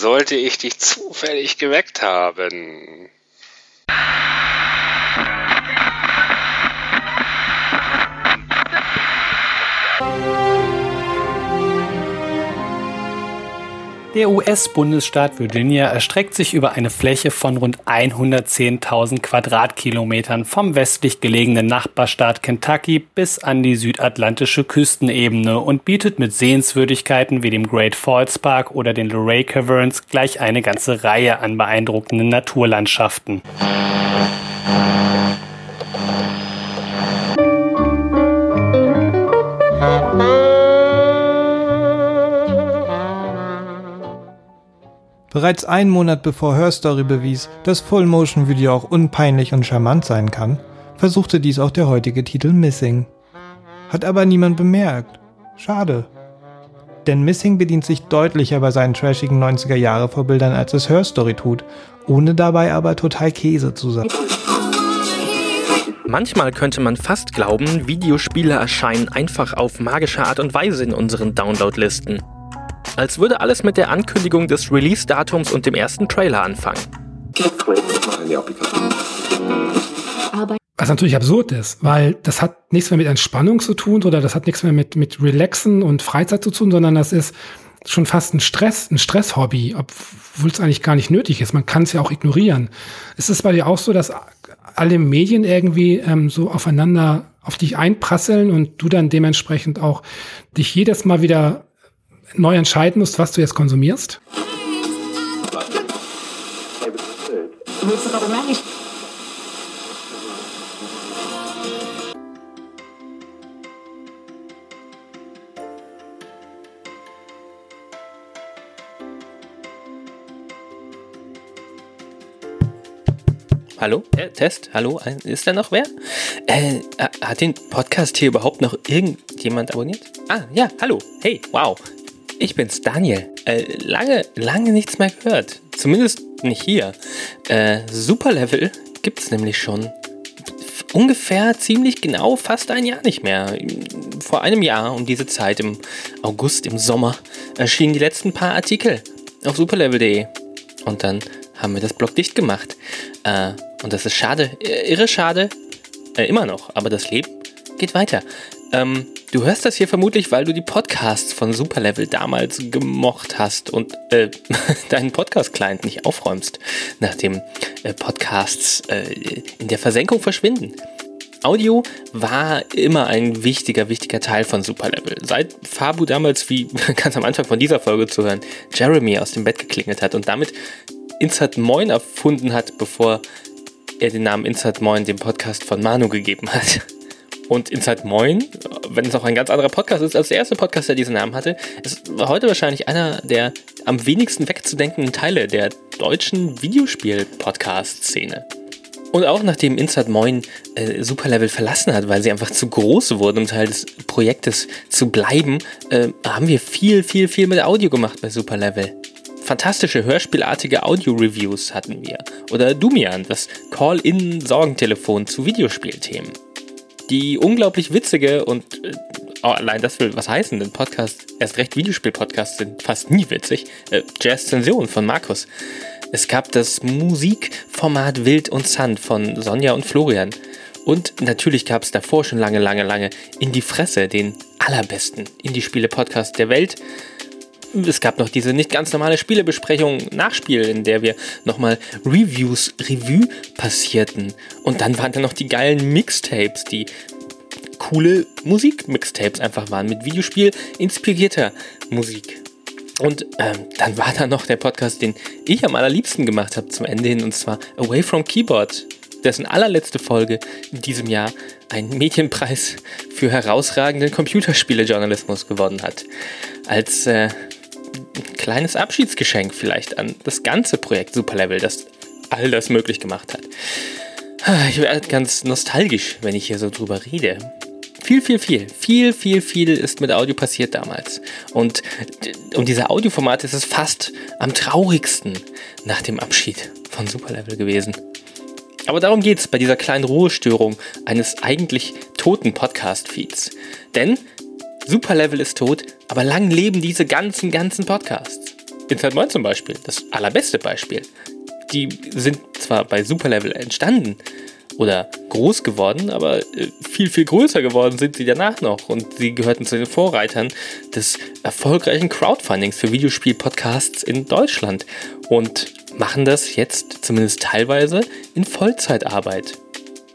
sollte ich dich zufällig geweckt haben. Der US-Bundesstaat Virginia erstreckt sich über eine Fläche von rund 110.000 Quadratkilometern vom westlich gelegenen Nachbarstaat Kentucky bis an die südatlantische Küstenebene und bietet mit Sehenswürdigkeiten wie dem Great Falls Park oder den Luray Caverns gleich eine ganze Reihe an beeindruckenden Naturlandschaften. Bereits einen Monat bevor Her Story bewies, dass Full-Motion-Video auch unpeinlich und charmant sein kann, versuchte dies auch der heutige Titel Missing. Hat aber niemand bemerkt. Schade. Denn Missing bedient sich deutlicher bei seinen trashigen 90er-Jahre-Vorbildern, als es Her Story tut, ohne dabei aber total Käse zu sein. Manchmal könnte man fast glauben, Videospiele erscheinen einfach auf magische Art und Weise in unseren Downloadlisten. Als würde alles mit der Ankündigung des Release-Datums und dem ersten Trailer anfangen. Was natürlich absurd ist, weil das hat nichts mehr mit Entspannung zu tun oder das hat nichts mehr mit, mit Relaxen und Freizeit zu tun, sondern das ist schon fast ein Stress, ein Stresshobby, obwohl es eigentlich gar nicht nötig ist. Man kann es ja auch ignorieren. Ist es bei dir auch so, dass alle Medien irgendwie ähm, so aufeinander auf dich einprasseln und du dann dementsprechend auch dich jedes Mal wieder neu entscheiden musst, was du jetzt konsumierst? Hallo? Äh, Test? Hallo? Ist da noch wer? Äh, hat den Podcast hier überhaupt noch irgendjemand abonniert? Ah, ja, hallo. Hey, wow. Ich bin's, Daniel. Äh, lange, lange nichts mehr gehört. Zumindest nicht hier. Äh, Superlevel gibt's nämlich schon ungefähr ziemlich genau fast ein Jahr nicht mehr. Vor einem Jahr um diese Zeit im August, im Sommer, erschienen die letzten paar Artikel auf superlevel.de. Und dann haben wir das Blog dicht gemacht. Äh, und das ist schade, irre schade. Äh, immer noch, aber das Leben geht weiter. Ähm, du hörst das hier vermutlich, weil du die Podcasts von Superlevel damals gemocht hast und äh, deinen Podcast-Client nicht aufräumst, nachdem äh, Podcasts äh, in der Versenkung verschwinden. Audio war immer ein wichtiger, wichtiger Teil von Superlevel. Seit Fabu damals, wie ganz am Anfang von dieser Folge zu hören, Jeremy aus dem Bett geklingelt hat und damit Insert Moin erfunden hat, bevor er den Namen Insert Moin dem Podcast von Manu gegeben hat. Und Inside Moin, wenn es auch ein ganz anderer Podcast ist als der erste Podcast, der diesen Namen hatte, ist heute wahrscheinlich einer der am wenigsten wegzudenkenden Teile der deutschen Videospiel-Podcast-Szene. Und auch nachdem Inside Moin äh, Superlevel verlassen hat, weil sie einfach zu groß wurden, um Teil des Projektes zu bleiben, äh, haben wir viel, viel, viel mit Audio gemacht bei Superlevel. Fantastische hörspielartige Audio-Reviews hatten wir. Oder Dumian, das Call-In-Sorgentelefon zu Videospielthemen die unglaublich witzige und äh, oh, allein das will was heißen, denn Podcast, erst recht Videospiel-Podcasts sind fast nie witzig. Äh, Jazz-Zension von Markus. Es gab das Musikformat Wild und Sand von Sonja und Florian. Und natürlich gab es davor schon lange, lange, lange in die Fresse den allerbesten Indie-Spiele-Podcast der Welt. Es gab noch diese nicht ganz normale Spielebesprechung Nachspiel, in der wir nochmal Reviews, Revue passierten. Und dann waren da noch die geilen Mixtapes, die coole Musik-Mixtapes einfach waren, mit Videospiel inspirierter Musik. Und ähm, dann war da noch der Podcast, den ich am allerliebsten gemacht habe zum Ende hin, und zwar Away from Keyboard, dessen allerletzte Folge in diesem Jahr einen Medienpreis für herausragenden Computerspielejournalismus gewonnen hat. Als äh, kleines Abschiedsgeschenk vielleicht an das ganze Projekt Superlevel, das all das möglich gemacht hat. Ich werde ganz nostalgisch, wenn ich hier so drüber rede. Viel, viel, viel, viel, viel, viel ist mit Audio passiert damals. Und um diese Audioformate ist es fast am traurigsten nach dem Abschied von Superlevel gewesen. Aber darum geht es bei dieser kleinen Ruhestörung eines eigentlich toten Podcast-Feeds. Denn Superlevel ist tot, aber lang leben diese ganzen, ganzen Podcasts. Inside Moin zum Beispiel, das allerbeste Beispiel. Die sind zwar bei Superlevel entstanden oder groß geworden, aber äh, viel, viel größer geworden sind sie danach noch und sie gehörten zu den Vorreitern des erfolgreichen Crowdfundings für Videospiel-Podcasts in Deutschland und machen das jetzt zumindest teilweise in Vollzeitarbeit.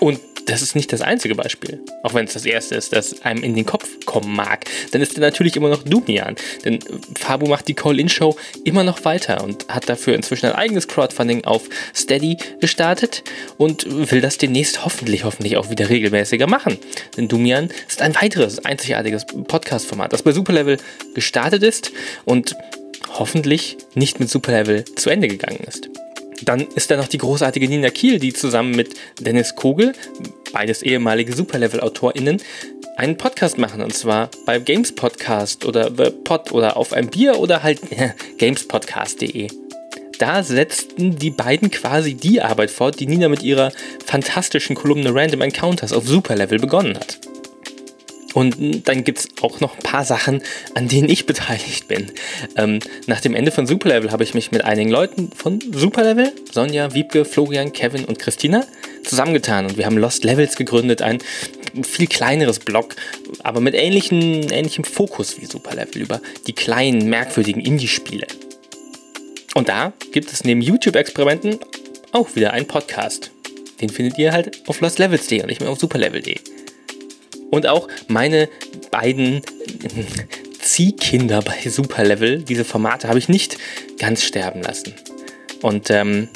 Und das ist nicht das einzige Beispiel. Auch wenn es das erste ist, das einem in den Kopf kommen mag. Dann ist er natürlich immer noch Dumian. Denn Fabu macht die Call-In-Show immer noch weiter und hat dafür inzwischen ein eigenes Crowdfunding auf Steady gestartet und will das demnächst hoffentlich, hoffentlich auch wieder regelmäßiger machen. Denn Dumian ist ein weiteres einzigartiges Podcast-Format, das bei Superlevel gestartet ist und hoffentlich nicht mit Superlevel zu Ende gegangen ist. Dann ist da noch die großartige Nina Kiel, die zusammen mit Dennis Kogel, beides ehemalige Superlevel-AutorInnen, einen Podcast machen. Und zwar beim Games Podcast oder The Pod oder auf ein Bier oder halt äh, gamespodcast.de. Da setzten die beiden quasi die Arbeit fort, die Nina mit ihrer fantastischen Kolumne Random Encounters auf Superlevel begonnen hat. Und dann gibt es auch noch ein paar Sachen, an denen ich beteiligt bin. Ähm, nach dem Ende von Superlevel habe ich mich mit einigen Leuten von Superlevel, Sonja, Wiebke, Florian, Kevin und Christina, zusammengetan. Und wir haben Lost Levels gegründet, ein viel kleineres Blog, aber mit ähnlichen, ähnlichem Fokus wie Superlevel über die kleinen, merkwürdigen Indie-Spiele. Und da gibt es neben YouTube-Experimenten auch wieder einen Podcast. Den findet ihr halt auf lostlevels.de und nicht mehr auf superlevel.de. Und auch meine beiden Ziehkinder bei Superlevel, diese Formate, habe ich nicht ganz sterben lassen. Und ähm,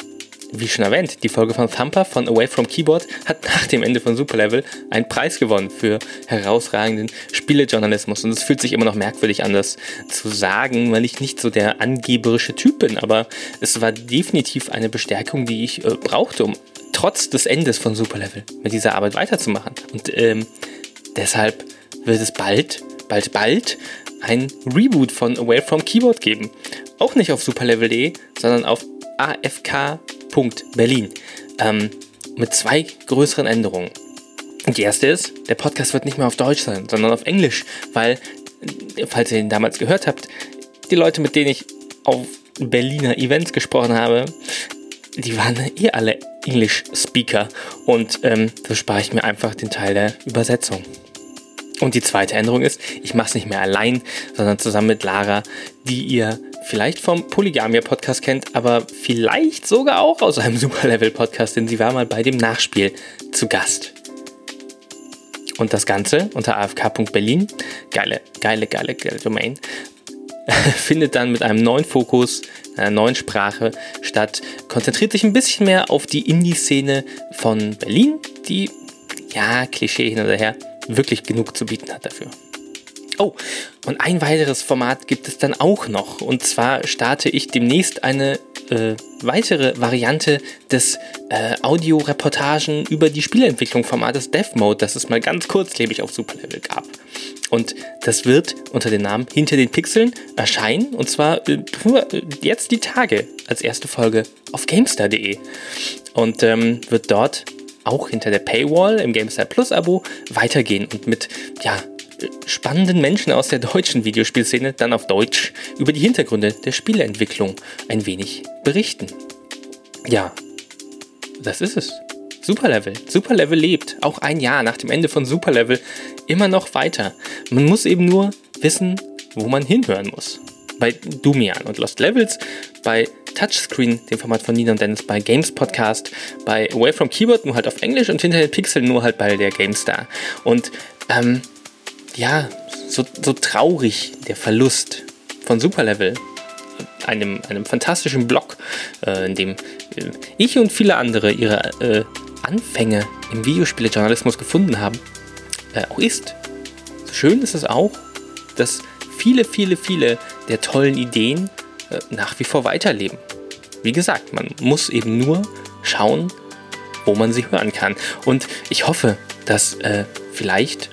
wie schon erwähnt, die Folge von Thumper von Away from Keyboard hat nach dem Ende von Superlevel einen Preis gewonnen für herausragenden Spielejournalismus. Und es fühlt sich immer noch merkwürdig an, das zu sagen, weil ich nicht so der angeberische Typ bin. Aber es war definitiv eine Bestärkung, die ich äh, brauchte, um trotz des Endes von Superlevel mit dieser Arbeit weiterzumachen. Und ähm, Deshalb wird es bald, bald, bald ein Reboot von Away from Keyboard geben. Auch nicht auf superlevel.de, sondern auf afk.berlin. Ähm, mit zwei größeren Änderungen. Die erste ist, der Podcast wird nicht mehr auf Deutsch sein, sondern auf Englisch, weil, falls ihr ihn damals gehört habt, die Leute, mit denen ich auf Berliner Events gesprochen habe, die waren eh alle English-Speaker und ähm, so spare ich mir einfach den Teil der Übersetzung. Und die zweite Änderung ist, ich mache es nicht mehr allein, sondern zusammen mit Lara, die ihr vielleicht vom Polygamia-Podcast kennt, aber vielleicht sogar auch aus einem Superlevel-Podcast, denn sie war mal bei dem Nachspiel zu Gast. Und das Ganze unter afk.berlin, geile, geile, geile, geile Domain, findet dann mit einem neuen Fokus, einer neuen Sprache statt, konzentriert sich ein bisschen mehr auf die Indie-Szene von Berlin, die, ja, Klischee hin oder her, wirklich genug zu bieten hat dafür. Oh, und ein weiteres Format gibt es dann auch noch. Und zwar starte ich demnächst eine äh, weitere Variante des äh, Audioreportagen über die Spieleentwicklung Formats Death Mode, das es mal ganz kurzlebig auf Superlevel gab. Und das wird unter dem Namen Hinter den Pixeln erscheinen. Und zwar äh, jetzt die Tage als erste Folge auf GameStar.de. Und ähm, wird dort auch hinter der Paywall im GameStar Plus Abo weitergehen und mit ja, spannenden Menschen aus der deutschen Videospielszene dann auf Deutsch über die Hintergründe der Spieleentwicklung ein wenig berichten. Ja, das ist es. Superlevel. Superlevel lebt, auch ein Jahr nach dem Ende von Superlevel, immer noch weiter. Man muss eben nur wissen, wo man hinhören muss. Bei Dumian und Lost Levels, bei Touchscreen, dem Format von Nina und Dennis, bei Games Podcast, bei Away from Keyboard nur halt auf Englisch und hinter den Pixel nur halt bei der GameStar. Und ähm, ja, so, so traurig der Verlust von Superlevel, einem, einem fantastischen Blog, äh, in dem äh, ich und viele andere ihre äh, Anfänge im Videospielejournalismus gefunden haben, äh, auch ist. So schön ist es auch, dass viele, viele, viele der tollen Ideen äh, nach wie vor weiterleben. Wie gesagt, man muss eben nur schauen, wo man sie hören kann. Und ich hoffe, dass äh, vielleicht,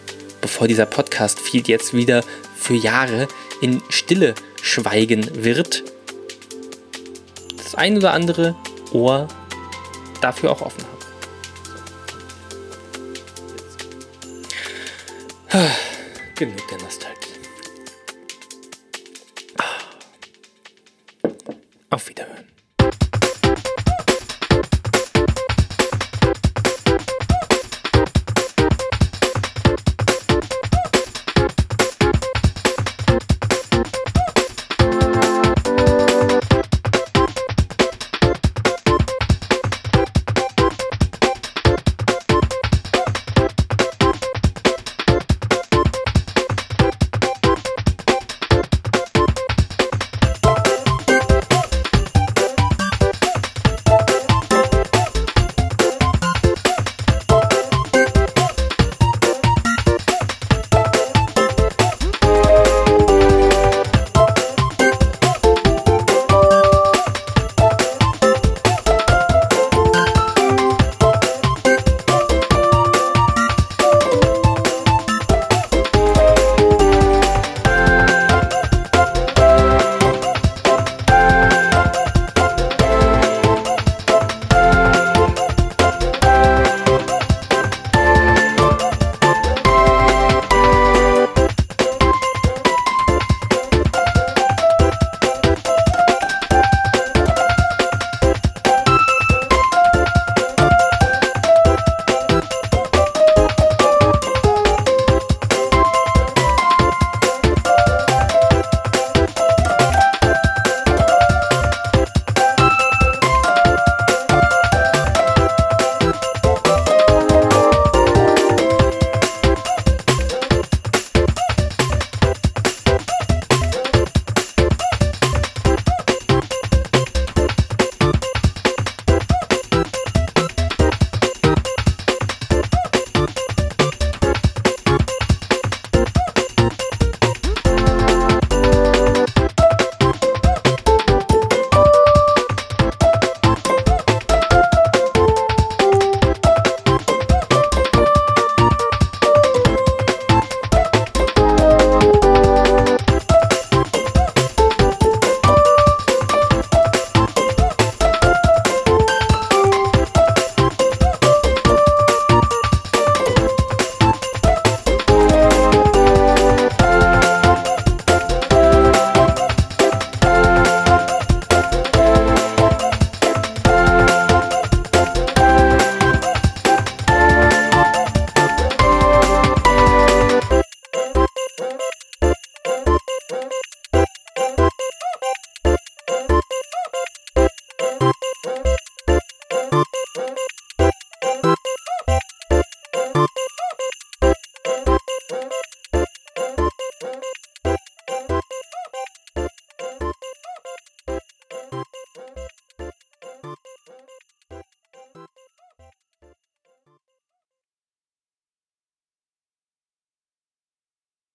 bevor dieser Podcast-Feed jetzt wieder für Jahre in Stille schweigen wird, das ein oder andere Ohr dafür auch offen haben. Genug der Nostalgie.